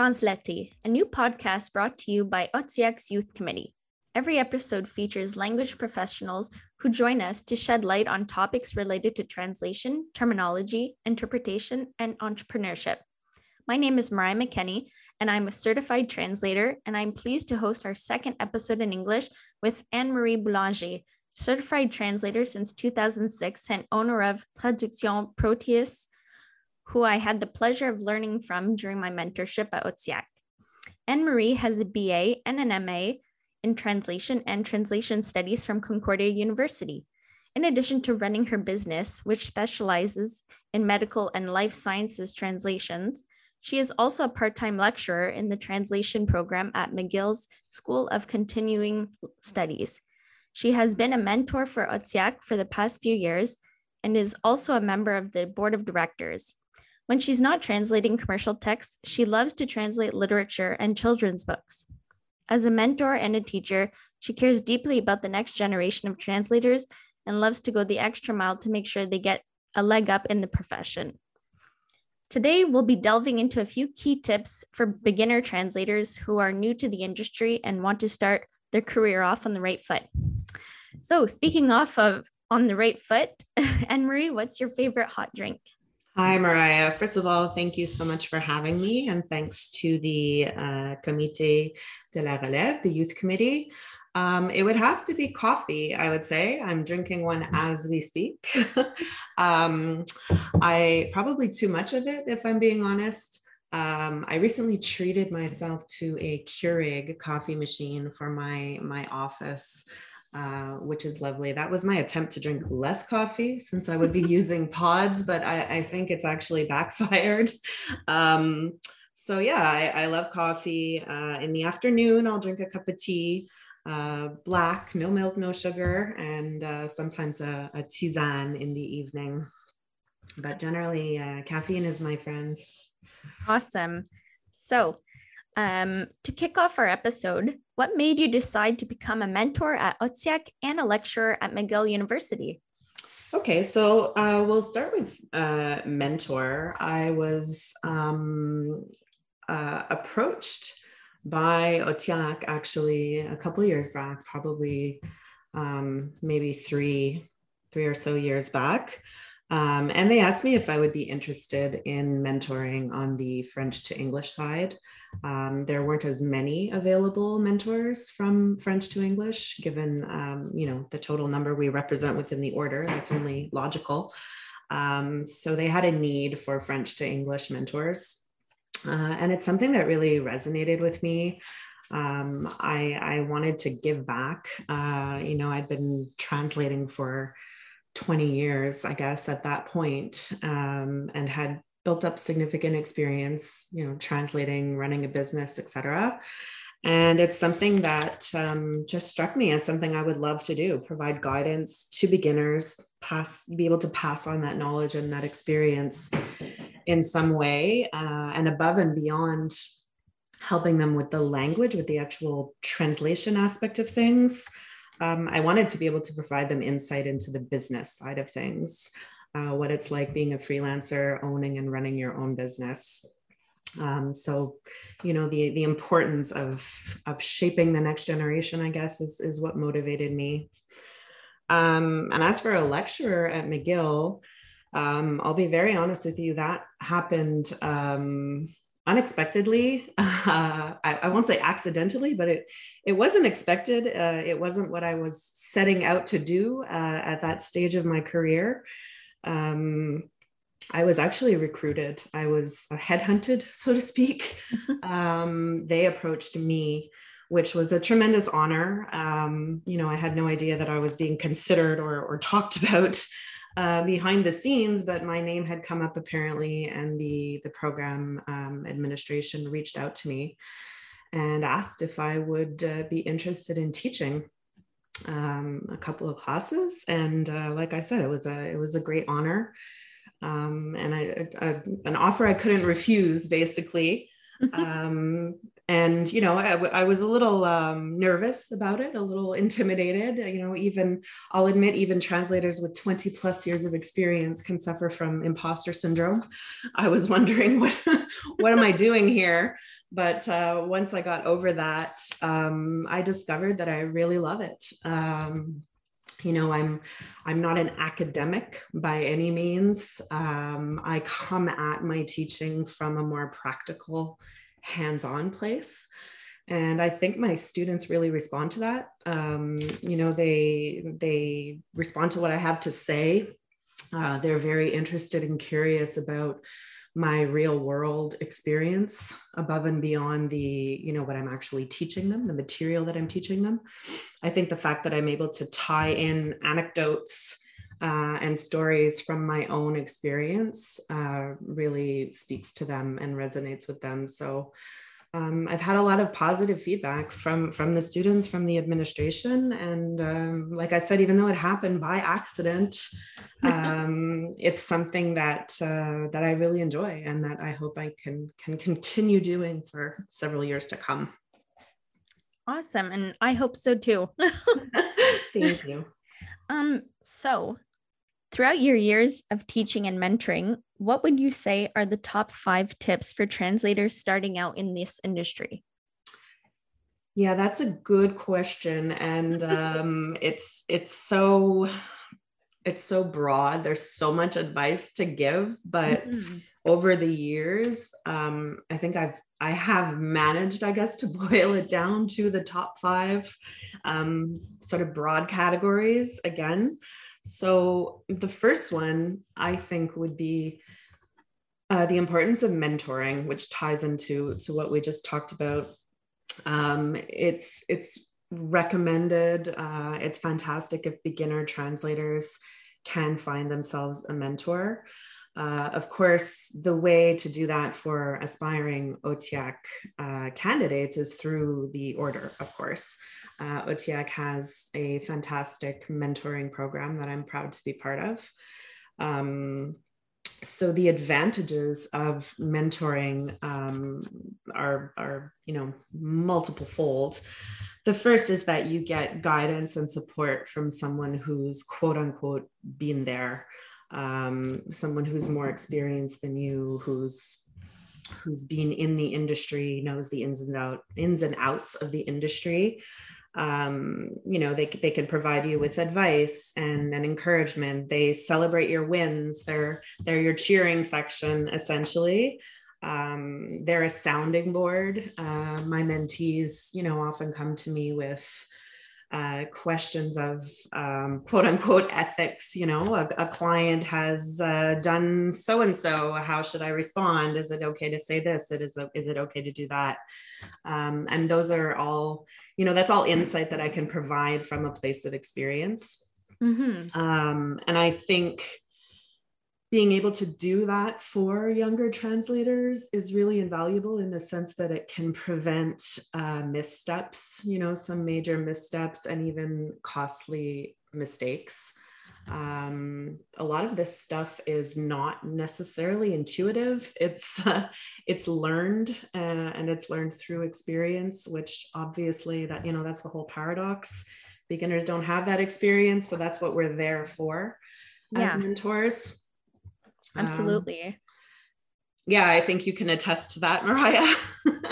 to Translate, a new podcast brought to you by OTTIAQ's Youth Committee. Every episode features language professionals who join us to shed light on topics related to translation, terminology, interpretation, and entrepreneurship. My name is Mariah McKenney, and I'm a certified translator, and I'm pleased to host our second episode in English with Anne Marie Boulanger, certified translator since 2006 and owner of Traduction Proteus, who I had the pleasure of learning from during my mentorship at OTTIAQ. Anne Marie has a BA and an MA in translation and translation studies from Concordia University. In addition to running her business, which specializes in medical and life sciences translations, she is also a part time lecturer in the translation program at McGill's School of Continuing Studies. She has been a mentor for OTTIAQ for the past few years and is also a member of the board of directors. When she's not translating commercial texts, she loves to translate literature and children's books. As a mentor and a teacher, she cares deeply about the next generation of translators and loves to go the extra mile to make sure they get a leg up in the profession. Today, we'll be delving into a few key tips for beginner translators who are new to the industry and want to start their career off on the right foot. So, speaking off of on the right foot, Anne Marie, what's your favorite hot drink? Hi, Mariah. First of all, thank you so much for having me, and thanks to the uh, Comité de la Relève, the youth committee. Um, it would have to be coffee, I would say. I'm drinking one as we speak. um, I probably too much of it, if I'm being honest. Um, I recently treated myself to a Keurig coffee machine for my my office, uh, which is lovely. That was my attempt to drink less coffee since I would be using pods, but I, I, think it's actually backfired. Um, so yeah, I, I love coffee. Uh, in the afternoon, I'll drink a cup of tea uh, black, no milk, no sugar, and uh, sometimes a, a, tisane in the evening. But generally, uh, caffeine is my friend. Awesome. So, um, to kick off our episode, what made you decide to become a mentor at OTTIAQ and a lecturer at McGill University? Okay, so uh, we'll start with uh, mentor. I was um, uh, approached by OTSIAC actually a couple years back, probably um, maybe three, three or so years back. Um, and they asked me if I would be interested in mentoring on the French to English side. Um, there weren't as many available mentors from French to English, given um, you know the total number we represent within the order. That's only logical. Um, so they had a need for French to English mentors. Uh, and it's something that really resonated with me. Um, I, I wanted to give back. Uh, you know, I'd been translating for 20 years, I guess, at that point, um, and had built up significant experience, you know, translating, running a business, etc. And it's something that um, just struck me as something I would love to do provide guidance to beginners, pass, be able to pass on that knowledge and that experience in some way uh, and above and beyond helping them with the language, with the actual translation aspect of things. Um, I wanted to be able to provide them insight into the business side of things, uh, what it's like being a freelancer, owning and running your own business. Um, so, you know, the the importance of of shaping the next generation, I guess, is is what motivated me. Um, and as for a lecturer at McGill, um, I'll be very honest with you, that happened um, unexpectedly. Uh, I, I, won't say accidentally, but it, it wasn't expected. Uh, it wasn't what I was setting out to do uh, at that stage of my career. Um, I was actually recruited. I was headhunted, so to speak. Um, they approached me which was a tremendous honor. Um, you know, I had no idea that I was being considered or, or talked about uh, behind the scenes, but my name had come up apparently, and the the program um, administration reached out to me and asked if I would uh, be interested in teaching um, a couple of classes. And uh, like I said, it was a it was a great honor, um, and I, an offer I couldn't refuse, basically. um, and you know I, I was a little um, nervous about it a little intimidated you know even i'll admit even translators with 20 plus years of experience can suffer from imposter syndrome. I was wondering what what am i doing here? But uh, once i got over that um, i discovered that i really love it. Um, you know i'm i'm not an academic by any means. Um, i come at my teaching from a more practical hands-on place. And i think my students really respond to that. Um, you know they they respond to what i have to say. Uh, they're very interested and curious about my real world experience above and beyond the you know what i'm actually teaching them the material that i'm teaching them. I think the fact that i'm able to tie in anecdotes uh, and stories from my own experience uh, really speaks to them and resonates with them. So um, I've had a lot of positive feedback from from the students, from the administration, and um, like I said, even though it happened by accident, um, it's something that uh, that I really enjoy and that I hope I can can continue doing for several years to come. Awesome, and I hope so too. Thank you. Um, so Throughout your years of teaching and mentoring, what would you say are the top five tips for translators starting out in this industry? Yeah, that's a good question, and um, it's it's so it's so broad. There's so much advice to give, but mm-hmm. over the years, um, I think I've I have managed, I guess, to boil it down to the top five um, sort of broad categories again. So, the first one I think would be uh, the importance of mentoring, which ties into to what we just talked about. Um, it's it's recommended. Uh, it's fantastic if beginner translators can find themselves a mentor. Uh, of course, the way to do that for aspiring OTTIAQ uh, candidates is through the order, of course. Uh, OTTIAQ has a fantastic mentoring program that I'm proud to be part of. Um, so the advantages of mentoring um, are, are, you know, multiple fold. The first is that you get guidance and support from someone who's quote unquote been there um, someone who's more experienced than you, who's who's been in the industry, knows the ins and out ins and outs of the industry. Um, you know, they they can provide you with advice and, and encouragement. They celebrate your wins. They're they're your cheering section essentially. Um, they're a sounding board. Uh, my mentees, you know, often come to me with uh, questions of um, quote unquote ethics. You know, a, a client has uh, done so and so. How should I respond? Is it okay to say this? It is. Is it okay to do that? Um, and those are all. You know, that's all insight that I can provide from a place of experience. Mm-hmm. Um, and I think being able to do that for younger translators is really invaluable in the sense that it can prevent uh, missteps, you know, some major missteps and even costly mistakes. Um, a lot of this stuff is not necessarily intuitive. It's uh, it's learned uh, and it's learned through experience, which obviously that you know that's the whole paradox. Beginners don't have that experience, so that's what we're there for as mentors. Um, Absolutely. Um, yeah, I think you can attest to that, Mariah.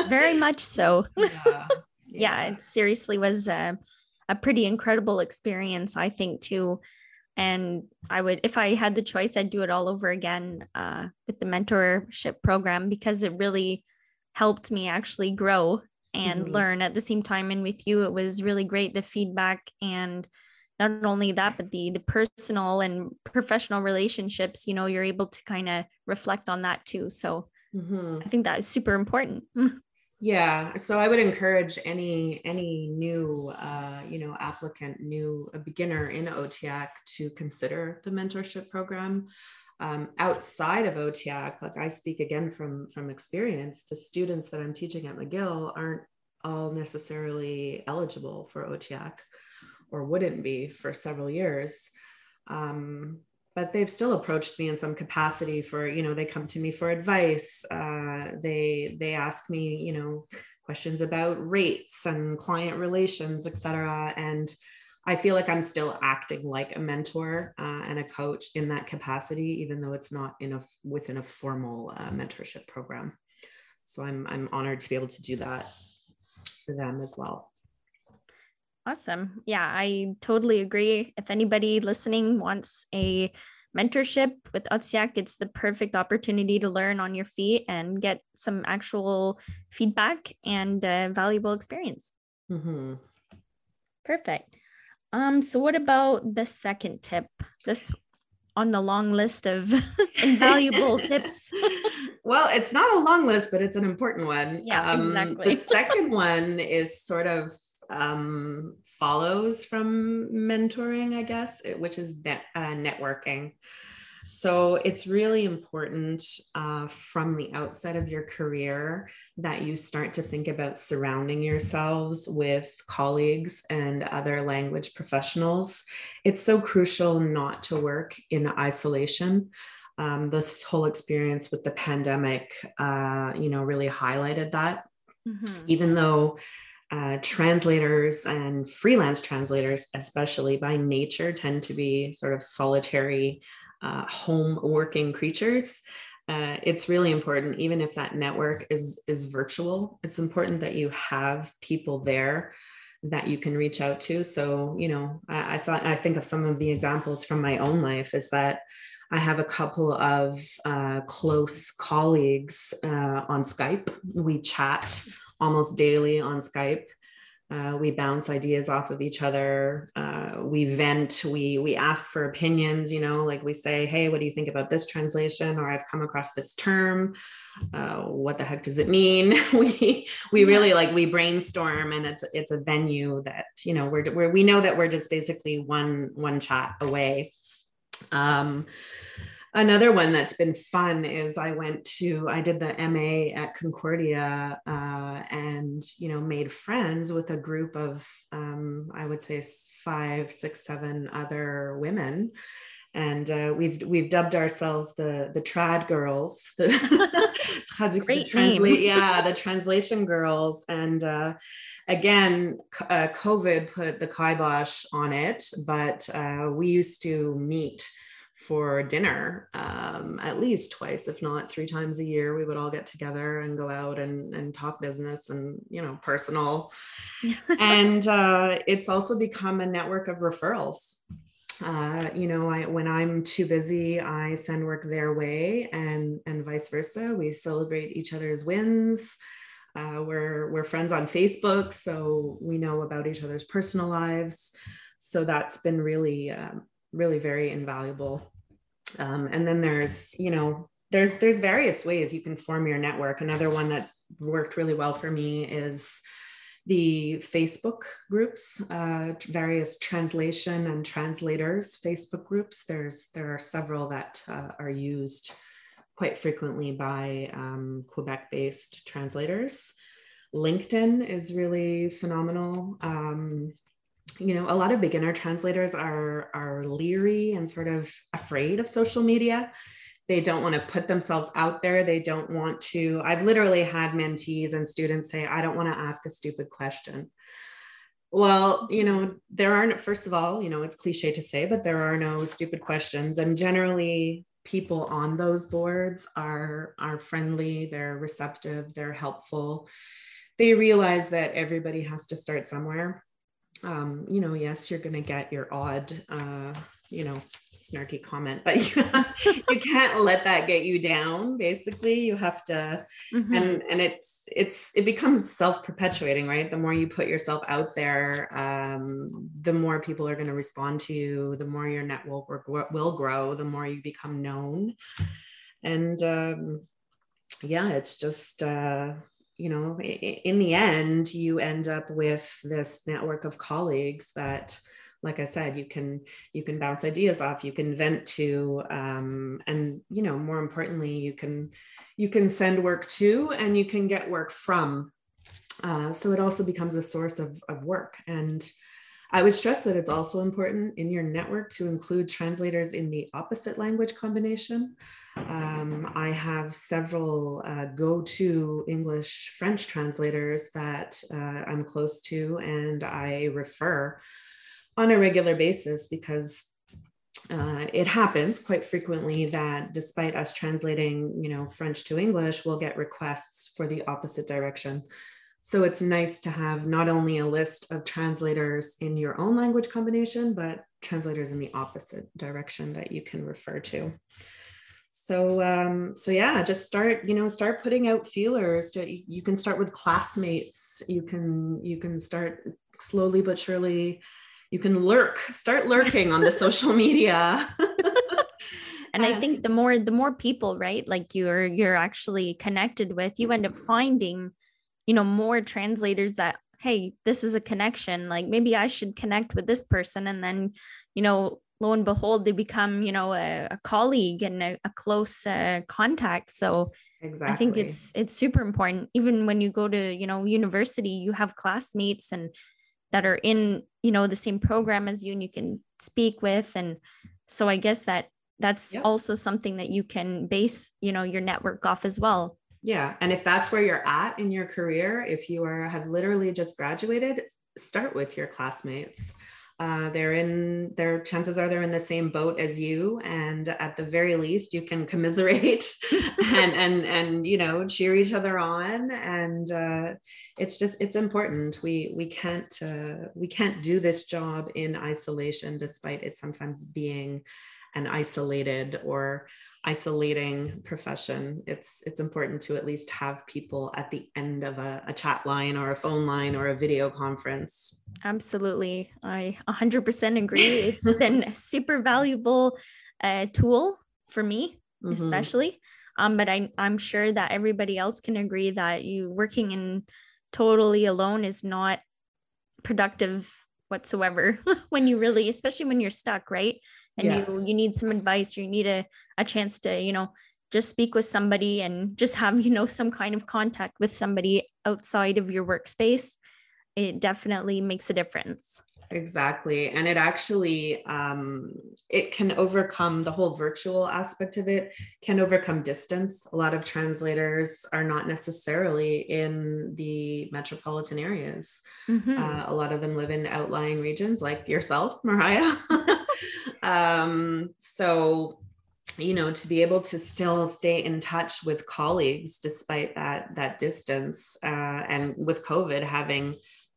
Very much so. yeah, yeah. yeah, it seriously was a, a pretty incredible experience, I think, too. And I would, if I had the choice, I'd do it all over again uh, with the mentorship program because it really helped me actually grow and mm-hmm. learn at the same time. And with you, it was really great the feedback and not only that but the the personal and professional relationships you know you're able to kind of reflect on that too. So mm-hmm. i think that is super important. Yeah so i would encourage any any new uh, you know applicant new a beginner in OTTIAQ to consider the mentorship program. Um, outside of OTTIAQ like i speak again from from experience the students that i'm teaching at mcgill aren't all necessarily eligible for OTTIAQ or wouldn't be for several years. Um, but they've still approached me in some capacity for you know they come to me for advice uh, they they ask me you know questions about rates and client relations et cetera. and i feel like i'm still acting like a mentor uh, and a coach in that capacity even though it's not in a within a formal uh, mentorship program so i'm i'm honored to be able to do that for them as well Awesome. Yeah, I totally agree. If anybody listening wants a mentorship with OTTIAQ, it's the perfect opportunity to learn on your feet and get some actual feedback and uh, valuable experience. Mm-hmm. Perfect. Um, so what about the second tip? This on the long list of invaluable tips. well, it's not a long list, but it's an important one. Yeah, um, exactly. the second one is sort of um, follows from mentoring, I guess, which is net, uh, networking. So it's really important uh, from the outset of your career that you start to think about surrounding yourselves with colleagues and other language professionals. It's so crucial not to work in isolation. Um, this whole experience with the pandemic, uh, you know, really highlighted that. Mm-hmm. Even though uh, translators and freelance translators, especially by nature, tend to be sort of solitary, uh, home working creatures. Uh, it's really important, even if that network is is virtual. It's important that you have people there that you can reach out to. So, you know, I, I thought I think of some of the examples from my own life is that I have a couple of uh, close colleagues uh, on Skype. We chat almost daily on Skype. Uh, we bounce ideas off of each other. Uh, we vent. We we ask for opinions. You know, like we say, "Hey, what do you think about this translation?" Or "I've come across this term. Uh, what the heck does it mean?" we we really like we brainstorm, and it's it's a venue that you know we're, we're we know that we're just basically one one chat away. Um, another one that's been fun is I went to I did the MA at Concordia uh, and you know made friends with a group of um, I would say five, six, seven other women. And uh, we've we've dubbed ourselves the the trad girls, the, Great the translate, yeah, the translation girls. And uh, again, uh, COVID put the kibosh on it, but uh, we used to meet for dinner um, at least twice if not three times a year we would all get together and go out and, and talk business and you know personal. And uh, it's also become a network of referrals. Uh, you know I, when i'm too busy i send work their way and and vice versa. We celebrate each other's wins. Uh, we're we're friends on facebook so we know about each other's personal lives. So that's been really um, really very invaluable. Um, and then there's, you know, there's there's various ways you can form your network. Another one that's worked really well for me is the Facebook groups, uh, various translation and translators Facebook groups. There's there are several that uh, are used quite frequently by um, Quebec-based translators. LinkedIn is really phenomenal. Um, you know a lot of beginner translators are are leery and sort of afraid of social media. They don't want to put themselves out there. They don't want to i've literally had mentees and students say i don't want to ask a stupid question. Well you know there aren't first of all you know it's cliche to say but there are no stupid questions. And generally people on those boards are are friendly they're receptive they're helpful. They realize that everybody has to start somewhere um, you know, yes, you're going to get your odd, uh, you know, snarky comment, but you, you can't let that get you down. Basically, you have to, mm-hmm. and and it's it's it becomes self perpetuating, right? The more you put yourself out there, um, the more people are going to respond to you. The more your network will grow. The more you become known, and um, yeah, it's just. Uh, you know, in the end, you end up with this network of colleagues that, like I said, you can you can bounce ideas off, you can vent to, um, and you know, more importantly, you can you can send work to, and you can get work from. Uh, so it also becomes a source of of work and. I would stress that it's also important in your network to include translators in the opposite language combination. Um, I have several uh, go to English French translators that uh, I'm close to and I refer on a regular basis because uh, it happens quite frequently that despite us translating you know french to english we'll get requests for the opposite direction so it's nice to have not only a list of translators in your own language combination but translators in the opposite direction that you can refer to. So um, so yeah just start you know start putting out feelers. To, you can start with classmates. You can you can start slowly but surely you can lurk start lurking on the social media. And i think the more the more people right like you're you're actually connected with you end up finding you know more translators that hey this is a connection like maybe i should connect with this person. And then you know lo and behold they become you know a, a colleague and a, a close uh, contact. So exactly. i think it's it's super important. Even when you go to you know university you have classmates and that are in you know the same program as you and you can speak with. And so i guess that that's yep. also something that you can base you know your network off as well yeah and if that's where you're at in your career if you are have literally just graduated start with your classmates. Uh, they're in their chances are they're in the same boat as you and at the very least you can commiserate and and and you know cheer each other on and uh, it's just it's important. We we can't uh, we can't do this job in isolation despite it sometimes being an isolated or isolating profession it's it's important to at least have people at the end of a, a chat line or a phone line or a video conference. Absolutely. I 100% agree. It's been a super valuable uh, tool for me mm-hmm. especially. Um, but I, i'm sure that everybody else can agree that you working in totally alone is not productive whatsoever when you really especially when you're stuck right and yeah. you you need some advice or you need a, a chance to you know just speak with somebody and just have you know some kind of contact with somebody outside of your workspace it definitely makes a difference. Exactly. And it actually um, it can overcome the whole virtual aspect of it can overcome distance. A lot of translators are not necessarily in the metropolitan areas. Mm-hmm. uh, a lot of them live in outlying regions like yourself mariah um, so you know to be able to still stay in touch with colleagues despite that that distance uh, and with covid having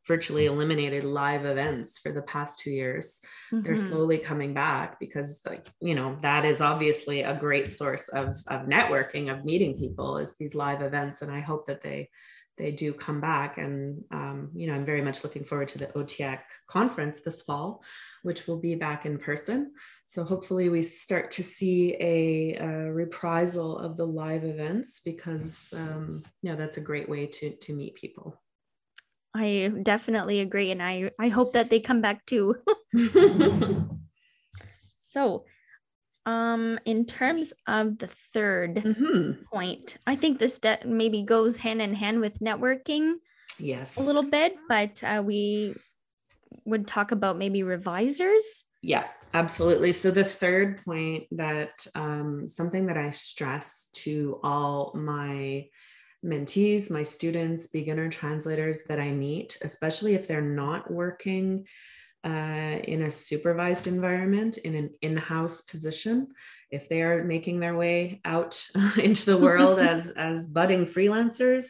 virtually eliminated live events for the past two years mm-hmm. they're slowly coming back because like you know that is obviously a great source of of networking of meeting people is these live events and i hope that they they do come back and um, you know i'm very much looking forward to the OTTIAQ conference this fall which will be back in person. So hopefully we start to see a, a reprisal of the live events because um, know that's a great way to to meet people. I definitely agree, and I I hope that they come back too. so, um, in terms of the 3rd mm-hmm. point, I think this de- maybe goes hand in hand with networking. Yes, a little bit, but uh, we would talk about maybe revisers? Yeah, absolutely. So the third point that um, something that I stress to all my mentees, my students, beginner translators that I meet, especially if they're not working uh, in a supervised environment, in an in house position, if they are making their way out into the world as, as budding freelancers,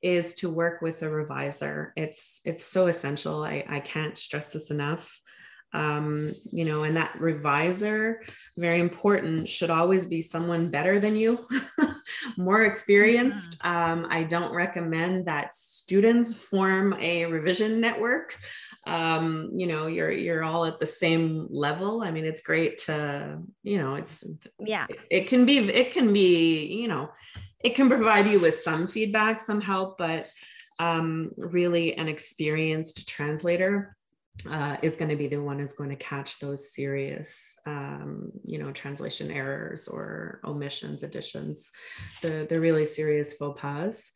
is to work with a reviser. It's it's so essential. I, I can't stress this enough. Um, you know, and that reviser, very important, should always be someone better than you, more experienced. Um, I don't recommend that students form a revision network. Um, you know, you're you're all at the same level. I mean, it's great to, you know, it's yeah, it, it can be it can be, you know, it can provide you with some feedback, some help, but um, really an experienced translator uh, is going to be the one who's going to catch those serious, um, you know, translation errors or omissions, additions, the the really serious faux pas.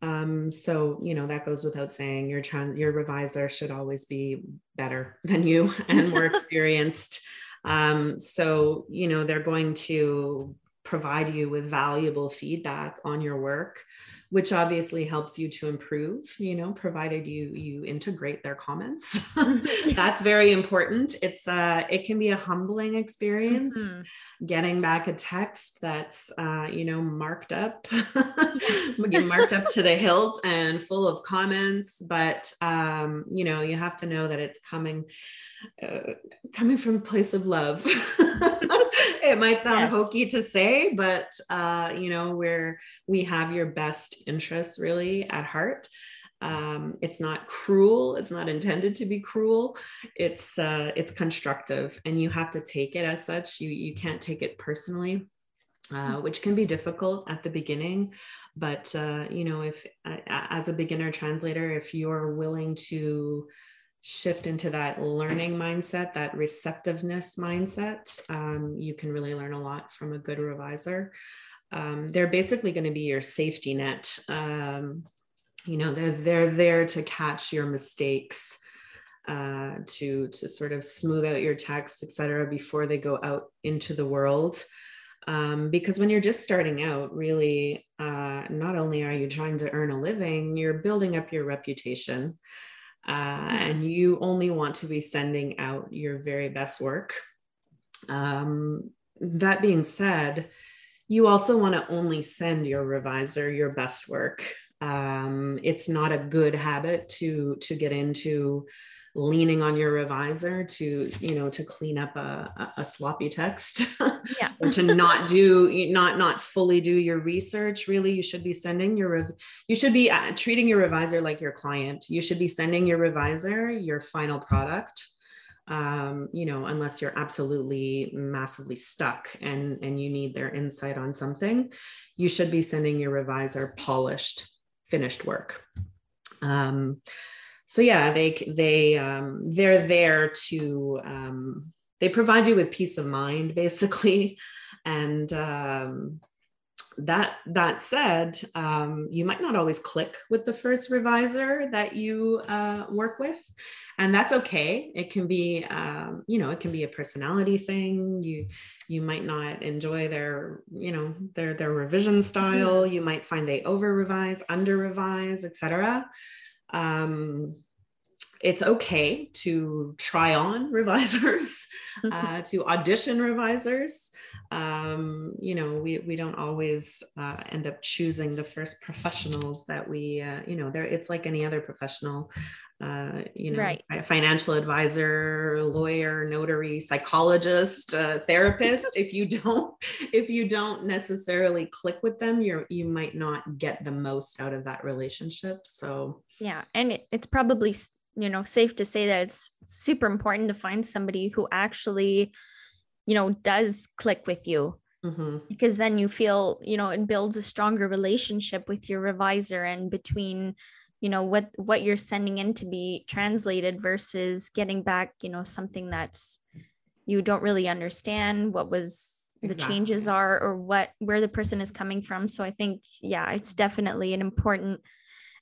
Um, so you know that goes without saying. Your trans your revisor should always be better than you and more experienced. Um, so you know they're going to provide you with valuable feedback on your work which obviously helps you to improve you know provided you you integrate their comments. That's very important. It's uh it can be a humbling experience mm-hmm. getting back a text that's uh you know marked up marked up to the hilt and full of comments but um you know you have to know that it's coming uh, coming from a place of love it might sound yes. hokey to say, but uh, you know, where we have your best interests really at heart. Um, it's not cruel. It's not intended to be cruel. It's uh, it's constructive, and you have to take it as such. You you can't take it personally, uh, hmm. which can be difficult at the beginning. But uh, you know, if as a beginner translator, if you're willing to shift into that learning mindset, that receptiveness mindset, um, you can really learn a lot from a good revisor. Um, they're basically going to be your safety net. Um, you know, they're they're there to catch your mistakes, uh, to to sort of smooth out your text, etc., before they go out into the world. Um, because when you're just starting out, really, uh, not only are you trying to earn a living, you're building up your reputation uh, and you only want to be sending out your very best work. Um, that being said, you also want to only send your revisor your best work. Um, it's not a good habit to to get into leaning on your revisor to you know to clean up a, a sloppy text yeah. or to not do not not fully do your research really you should be sending your you should be uh, treating your revisor like your client you should be sending your revisor your final product um, you know unless you're absolutely massively stuck and and you need their insight on something you should be sending your revisor polished finished work um, so yeah they they um, they're there to um, they provide you with peace of mind basically. And um, that that said um, you might not always click with the first revisor that you uh, work with. And that's okay. It can be um, you know it can be a personality thing. You you might not enjoy their you know their their revision style. You might find they over revise under revise etc um, it's okay to try on revisers, uh, to audition revisers. Um, you know, we, we don't always uh, end up choosing the first professionals that we, uh, you know, there it's like any other professional, uh, you know, right. financial advisor, lawyer, notary, psychologist, uh, therapist. if you don't, if you don't necessarily click with them, you're you might not get the most out of that relationship. So yeah, and it, it's probably you know safe to say that it's super important to find somebody who actually you know does click with you mm-hmm. because then you feel you know it builds a stronger relationship with your revisor and between you know what what you're sending in to be translated versus getting back you know something that's you don't really understand what was exactly. the changes are or what where the person is coming from so i think yeah it's definitely an important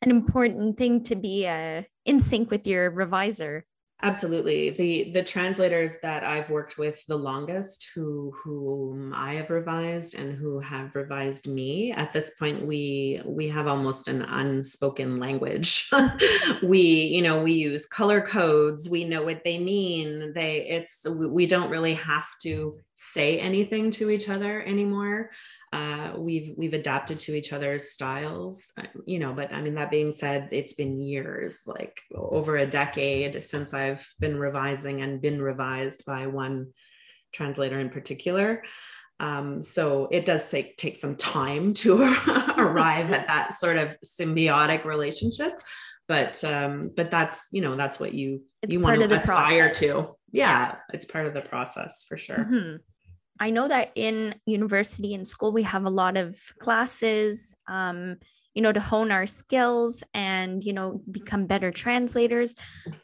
an important thing to be uh, in sync with your revisor. Absolutely. The the translators that i've worked with the longest who whom i have revised and who have revised me at this point we we have almost an unspoken language. We you know we use color codes. We know what they mean. They it's we don't really have to say anything to each other anymore. Uh, we've we've adapted to each other's styles uh, you know but i mean that being said it's been years like over a decade since i've been revising and been revised by one translator in particular. Um, so it does take take some time to arrive at that sort of symbiotic relationship but um, but that's you know that's what you it's you want to aspire process. to yeah, it's part of the process for sure mm-hmm. I know that in university and school, we have a lot of classes, um, you know, to hone our skills and, you know, become better translators.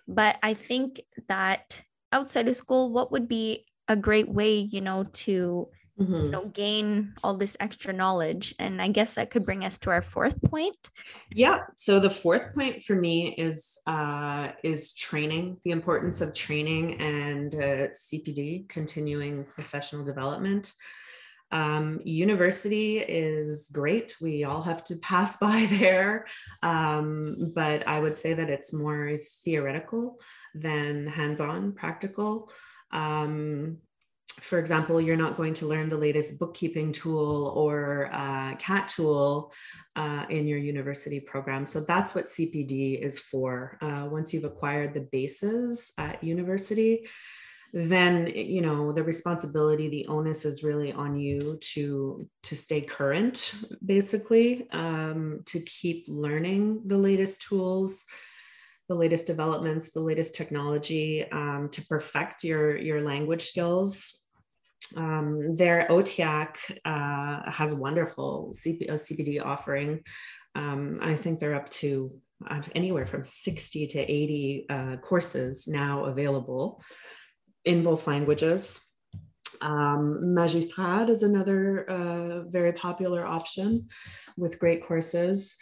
But I think that outside of school, what would be a great way, you know, to mm-hmm. you know gain all this extra knowledge and i guess that could bring us to our fourth point yeah so the fourth point for me is uh, is training the importance of training and uh, cpd continuing professional development um, university is great. We all have to pass by there. Um, but I would say that it's more theoretical than hands on, practical. Um, for example, you're not going to learn the latest bookkeeping tool or uh, CAT tool uh, in your university program. So that's what CPD is for. Uh, once you've acquired the bases at university, then you know the responsibility the onus is really on you to to stay current basically um, to keep learning the latest tools the latest developments the latest technology um, to perfect your your language skills um, their OTTIAQ uh, has a wonderful CP, a CPD offering. Um, I think they're up to uh, anywhere from 60 to 80 uh, courses now available in both languages. Um, Magistrad is another uh, very popular option with great courses.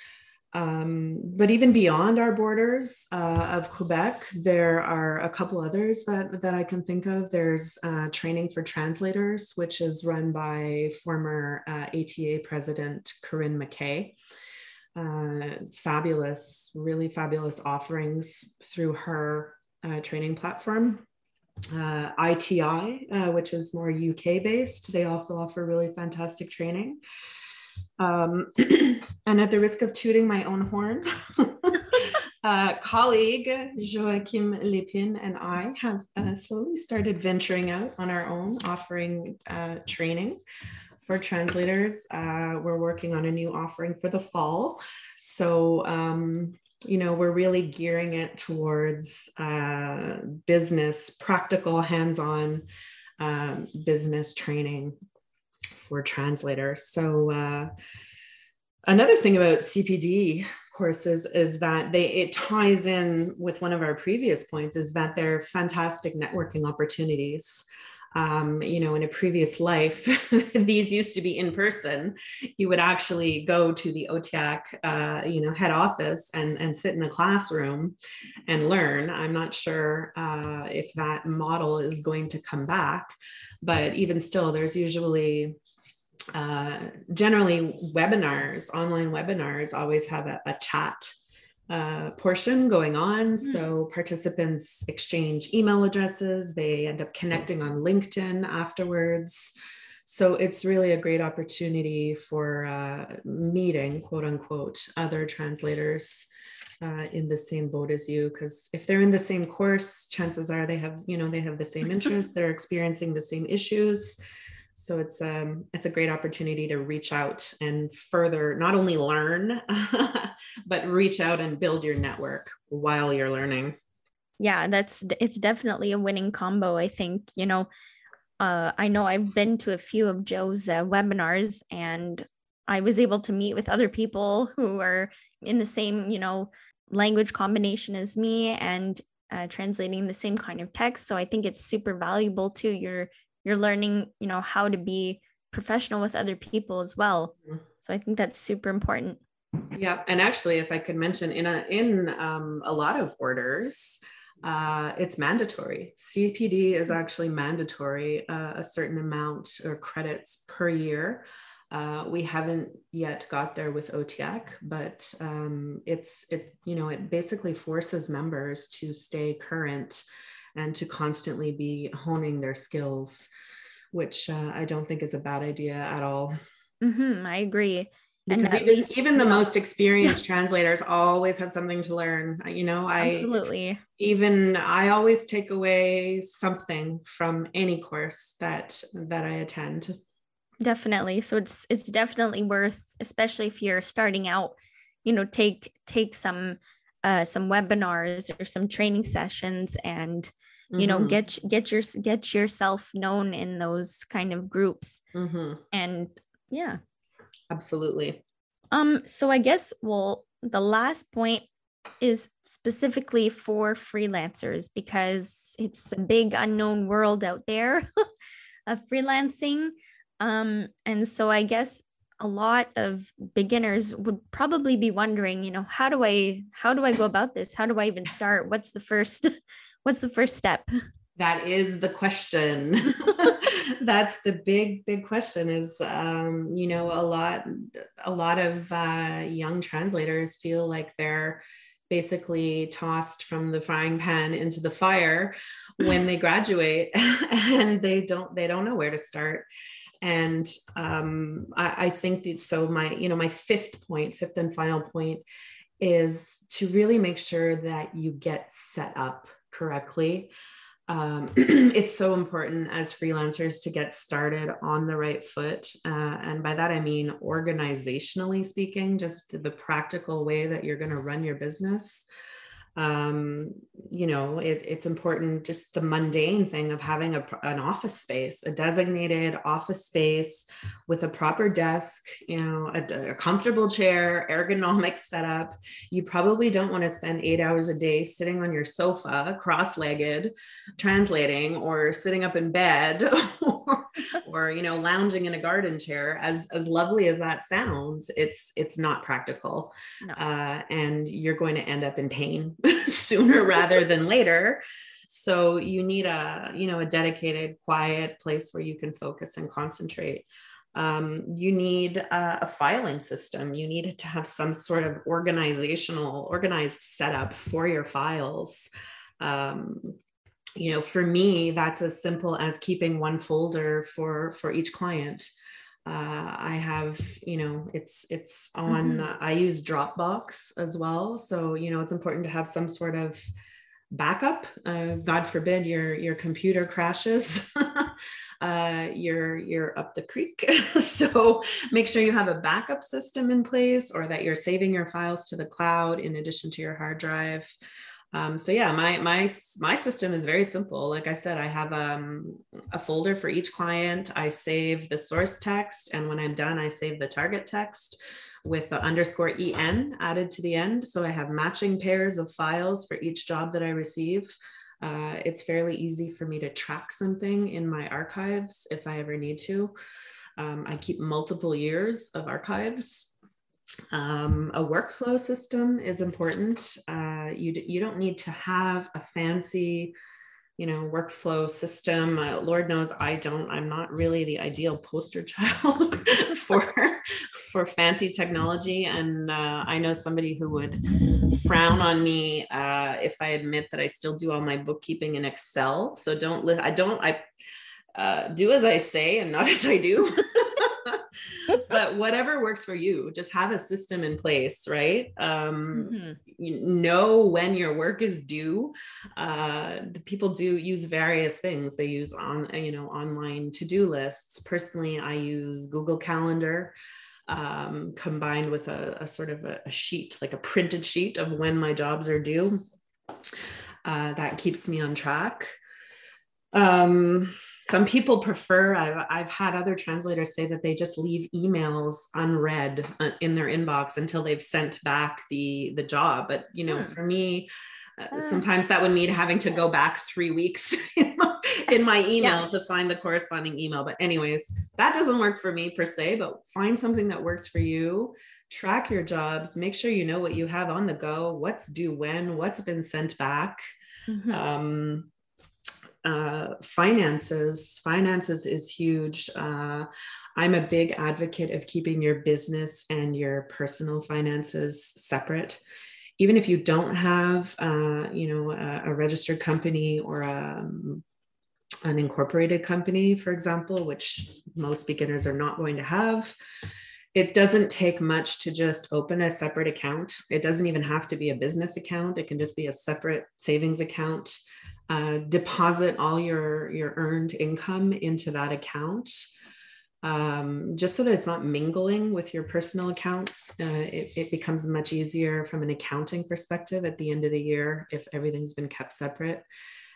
Um, but even beyond our borders uh, of Quebec, there are a couple others that, that I can think of. There's uh, training for translators, which is run by former uh, ATA president Corinne McKay. Uh, fabulous, really fabulous offerings through her uh, training platform. Uh, ITI, which is more UK based, they also offer really fantastic training. Um, and at the risk of tooting my own horn, uh, colleague Joachim Lipin and I have uh, slowly started venturing out on our own, offering uh, training for translators. Uh, we're working on a new offering for the fall. So, um, you know, we're really gearing it towards uh, business, practical, hands on um, business training for translators. So uh, another thing about CPD courses is that they it ties in with one of our previous points is that they're fantastic networking opportunities. Um, you know, in a previous life, these used to be in person. You would actually go to the OTTIAQ, uh, you know, head office and, and sit in a classroom and learn. I'm not sure uh, if that model is going to come back, but even still, there's usually uh, generally webinars, online webinars always have a, a chat uh, portion going on. So participants exchange email addresses, they end up connecting on LinkedIn afterwards. So it's really a great opportunity for uh, meeting, quote unquote, other translators. Uh, in the same boat as you because if they're in the same course chances are they have you know they have the same interests they're experiencing the same issues so it's um it's a great opportunity to reach out and further not only learn but reach out and build your network while you're learning. Yeah that's it's definitely a winning combo i think you know uh, i know i've been to a few of joe's uh, webinars and i was able to meet with other people who are in the same you know language combination as me and uh, translating the same kind of text. So i think it's super valuable to you're you're learning you know how to be professional with other people as well. Mm-hmm. so i think that's super important. Yeah and actually if i could mention in a in um, a lot of orders uh, it's mandatory. Cpd is actually mandatory uh, a certain amount or credits per year. Uh, we haven't yet got there with OTTIAQ, but um, it's it you know it basically forces members to stay current and to constantly be honing their skills, which uh, I don't think is a bad idea at all. Mm-hmm, I agree. Because and even, least, even the most experienced translators always have something to learn. You know, I absolutely even I always take away something from any course that that I attend. Definitely. So it's it's definitely worth, especially if you're starting out, you know, take take some uh, some webinars or some training sessions and you know mm-hmm. get get your get yourself known in those kind of groups mm-hmm. and yeah absolutely um so i guess well the last point is specifically for freelancers because it's a big unknown world out there of freelancing Um, and so I guess a lot of beginners would probably be wondering, you know, how do I how do I go about this? How do I even start? What's the first what's the first step? That is the question. That's the big big question is um, you know, a lot a lot of uh, young translators feel like they're basically tossed from the frying pan into the fire when they graduate and they don't they don't know where to start and um, I, I think that so my you know my fifth point fifth and final point is to really make sure that you get set up correctly um, it's so important as freelancers to get started on the right foot. Uh, and by that, I mean organizationally speaking, just the practical way that you're going to run your business um, you know it, it's important just the mundane thing of having a, an office space a designated office space with a proper desk you know a, a comfortable chair ergonomic setup. You probably don't want to spend eight hours a day sitting on your sofa cross-legged translating or sitting up in bed or, you know lounging in a garden chair as as lovely as that sounds it's it's not practical. No. uh, and you're going to end up in pain sooner rather than later. So you need a you know a dedicated quiet place where you can focus and concentrate. Um, you need a, a, filing system. You need to have some sort of organizational organized setup for your files. Um, you know for me that's as simple as keeping one folder for for each client. Uh, i have you know it's it's on mm-hmm. uh, i use dropbox as well. So you know it's important to have some sort of backup. Uh, god forbid your your computer crashes uh, you're you're up the creek. So make sure you have a backup system in place or that you're saving your files to the cloud in addition to your hard drive um, so yeah, my my my system is very simple. Like I said, I have um, a folder for each client. I save the source text, and when I'm done, I save the target text with the underscore en added to the end. So I have matching pairs of files for each job that I receive. Uh, it's fairly easy for me to track something in my archives if I ever need to. Um, I keep multiple years of archives um, a workflow system is important. Uh, you, you don't need to have a fancy, you know, workflow system. Uh, Lord knows I don't. I'm not really the ideal poster child for for fancy technology, and uh, I know somebody who would frown on me uh, if I admit that I still do all my bookkeeping in Excel. So don't. Li- I don't. I uh, do as I say and not as I do but whatever works for you, just have a system in place, right? Um, mm-hmm. you know when your work is due. Uh, the people do use various things. They use on you know online to do lists. Personally, I use Google Calendar. Um, combined with a, a sort of a, a, sheet, like a printed sheet of when my jobs are due. Uh, that keeps me on track. Um, some people prefer I've, I've had other translators say that they just leave emails unread uh, in their inbox until they've sent back the the job. But you know hmm. for me uh, uh, sometimes that would mean having to go back three weeks in my email yeah. to find the corresponding email. But anyways that doesn't work for me per se but find something that works for you. Track your jobs. Make sure you know what you have on the go. What's due when. What's been sent back. Mm-hmm. um, uh, finances. Finances is huge. Uh, i'm a big advocate of keeping your business and your personal finances separate. Even if you don't have uh, you know a, a, registered company or a, um, an incorporated company for example which most beginners are not going to have it doesn't take much to just open a separate account. It doesn't even have to be a business account. It can just be a separate savings account uh, deposit all your your earned income into that account um, just so that it's not mingling with your personal accounts. Uh, it, it, becomes much easier from an accounting perspective at the end of the year if everything's been kept separate.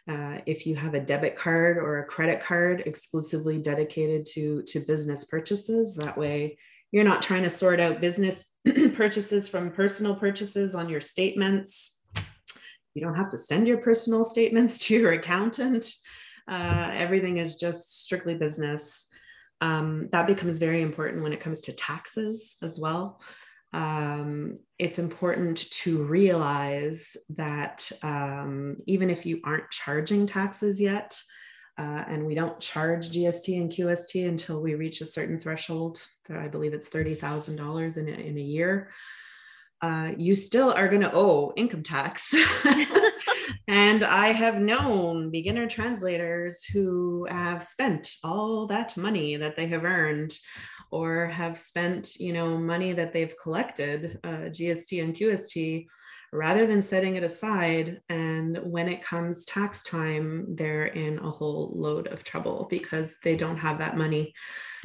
Uh, if you have a debit card or a credit card exclusively dedicated to to business purchases that way you're not trying to sort out business purchases from personal purchases on your statements you don't have to send your personal statements to your accountant. Uh, everything is just strictly business. Um, that becomes very important when it comes to taxes as well. Um, it's important to realize that um, even if you aren't charging taxes yet, uh, and we don't charge GST and QST until we reach a certain threshold. I believe it's $30,000 in, in a year. Uh, you still are going to owe income tax. and I have known beginner translators who have spent all that money that they have earned or have spent, you know, money that they've collected, uh, GST and QST, rather than setting it aside. And when it comes tax time, they're in a whole load of trouble because they don't have that money.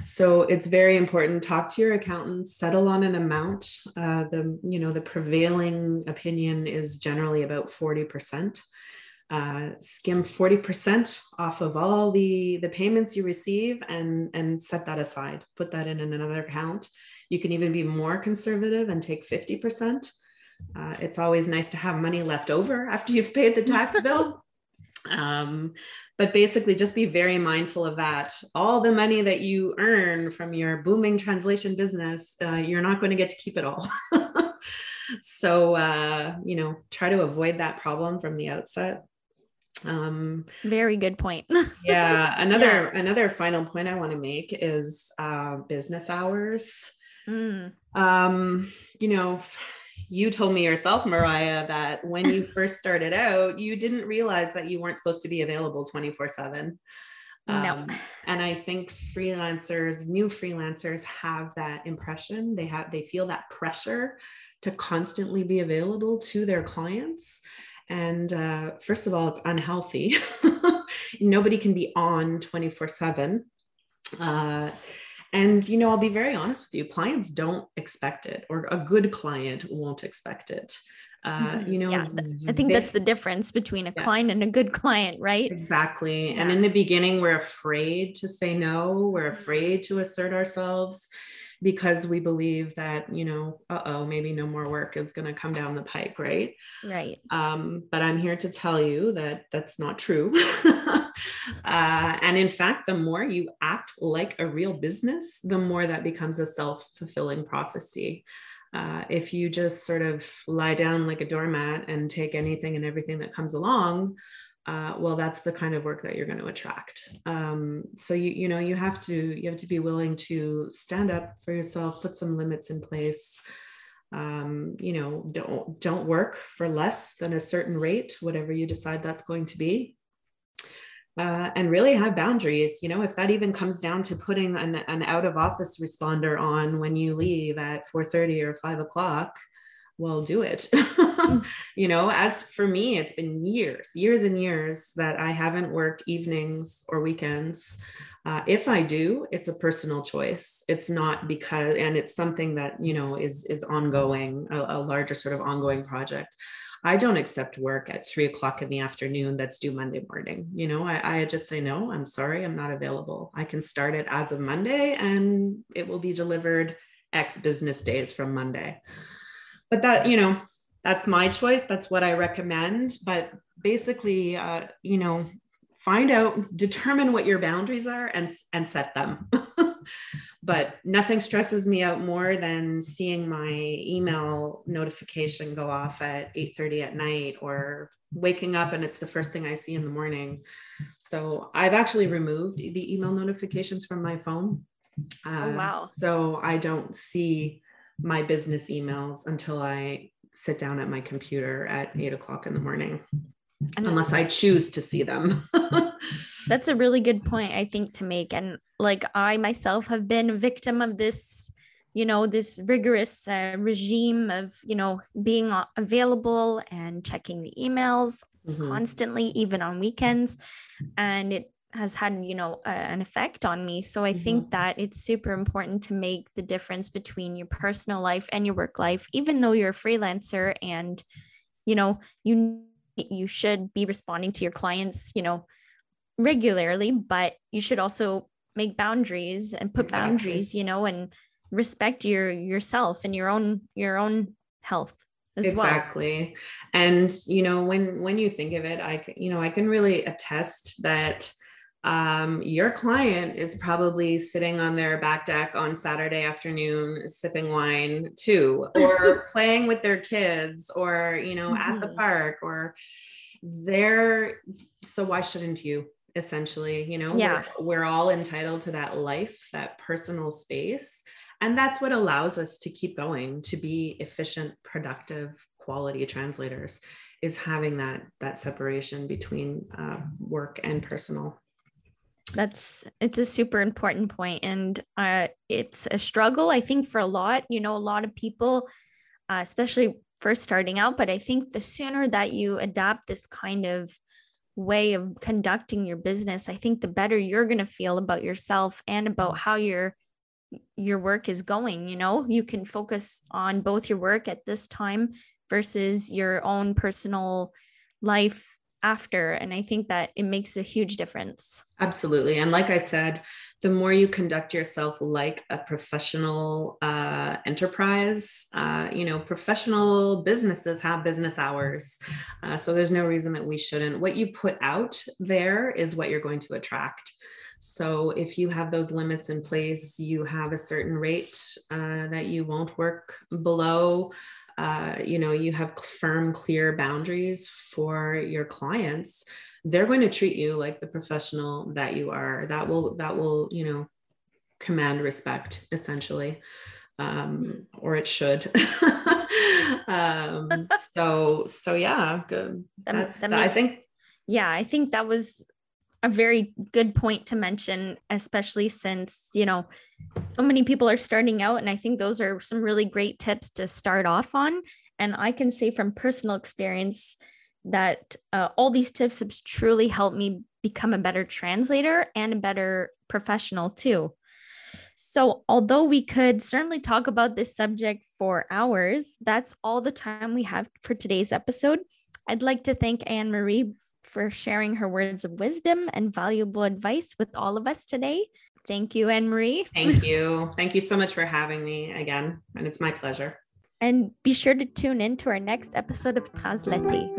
So it's very important. Talk to your accountant, settle on an amount. Uh, the you know the prevailing opinion is generally about 40%. Uh, skim 40% off of all the the payments you receive and and set that aside put that in another account you can even be more conservative and take 50% uh, it's always nice to have money left over after you've paid the tax bill. Um, but basically, just be very mindful of that. All the money that you earn from your booming translation business, uh, you're not going to get to keep it all. so, uh, you know, try to avoid that problem from the outset. Um, very good point. yeah. Another yeah. another final point I want to make is uh, business hours. Mm. Um, you know you told me yourself, Mariah, that when you first started out, you didn't realize that you weren't supposed to be available 24 7. Um, no. And I think freelancers, new freelancers have that impression. They have, they feel that pressure to constantly be available to their clients. And uh, first of all, it's unhealthy. Nobody can be on 24 7. Uh, and, you know, I'll be very honest with you clients don't expect it, or a good client won't expect it. Uh, mm-hmm. you know, yeah, I think they, that's the difference between a yeah. client and a good client, right? Exactly. Yeah. And in the beginning, we're afraid to say no, we're afraid to assert ourselves because we believe that you know uh-oh maybe no more work is going to come down the pike right right um, but i'm here to tell you that that's not true uh, and in fact the more you act like a real business the more that becomes a self-fulfilling prophecy. Uh, if you just sort of lie down like a doormat and take anything and everything that comes along uh, well that's the kind of work that you're going to attract. Um, so you you know you have to you have to be willing to stand up for yourself put some limits in place. Um, you know don't don't work for less than a certain rate whatever you decide that's going to be uh, and really have boundaries you know if that even comes down to putting an, an out of office responder on when you leave at 4.30 or 5 o'clock well do it. You know as for me it's been years years and years that i haven't worked evenings or weekends. Uh, if i do it's a personal choice. It's not because and it's something that you know is is ongoing a, a larger sort of ongoing project I don't accept work at three o'clock in the afternoon that's due Monday morning. You know, I, I, just say, no, I'm sorry, I'm not available. I can start it as of Monday and it will be delivered X business days from Monday but that you know that's my choice that's what i recommend but basically uh, you know find out determine what your boundaries are and and set them but nothing stresses me out more than seeing my email notification go off at 8:30 at night or waking up and it's the first thing i see in the morning. So i've actually removed the email notifications from my phone. Uh, oh, wow. so i don't see my business emails until I sit down at my computer at eight o'clock in the morning, unless I choose to see them. That's a really good point, I think, to make. And like I myself have been a victim of this, you know, this rigorous uh, regime of, you know, being available and checking the emails mm-hmm. constantly, even on weekends. And it has had you know uh, an effect on me so i mm-hmm. think that it's super important to make the difference between your personal life and your work life even though you're a freelancer and you know you you should be responding to your clients you know regularly but you should also make boundaries and put exactly. boundaries you know and respect your yourself and your own your own health as exactly. well exactly and you know when when you think of it i you know i can really attest that um, your client is probably sitting on their back deck on Saturday afternoon, sipping wine too, or playing with their kids, or, you know, mm-hmm. at the mm-hmm. park, or they're, so why shouldn't you? Essentially, you know, yeah. we're, we're all entitled to that life, that personal space. And that's what allows us to keep going, to be efficient, productive, quality translators is having that that separation between uh, work and personal that's it's a super important point and uh, it's a struggle i think for a lot you know a lot of people uh, especially first starting out but i think the sooner that you adapt this kind of way of conducting your business i think the better you're going to feel about yourself and about mm-hmm. how your your work is going you know? You can focus on both your work at this time versus your own personal life after. And I think that it makes a huge difference. Absolutely. And like I said, the more you conduct yourself like a professional uh, enterprise, uh, you know, professional businesses have business hours. Uh, so there's no reason that we shouldn't. What you put out there is what you're going to attract. So if you have those limits in place, you have a certain rate uh, that you won't work below. Uh, you know you have firm clear boundaries for your clients they're going to treat you like the professional that you are. That will that will you know command respect essentially um, or it should. Um, so so yeah good. That, that makes, i think yeah i think that was a very good point to mention, especially since, you know, so many people are starting out. And I think those are some really great tips to start off on. And I can say from personal experience that uh, all these tips have truly helped me become a better translator and a better professional too. So, although we could certainly talk about this subject for hours, that's all the time we have for today's episode. I'd like to thank Anne Marie for sharing her words of wisdom and valuable advice with all of us today. Thank you, Anne Marie. Thank you. Thank you so much for having me again. And it's my pleasure. And be sure to tune in to our next episode of Translate.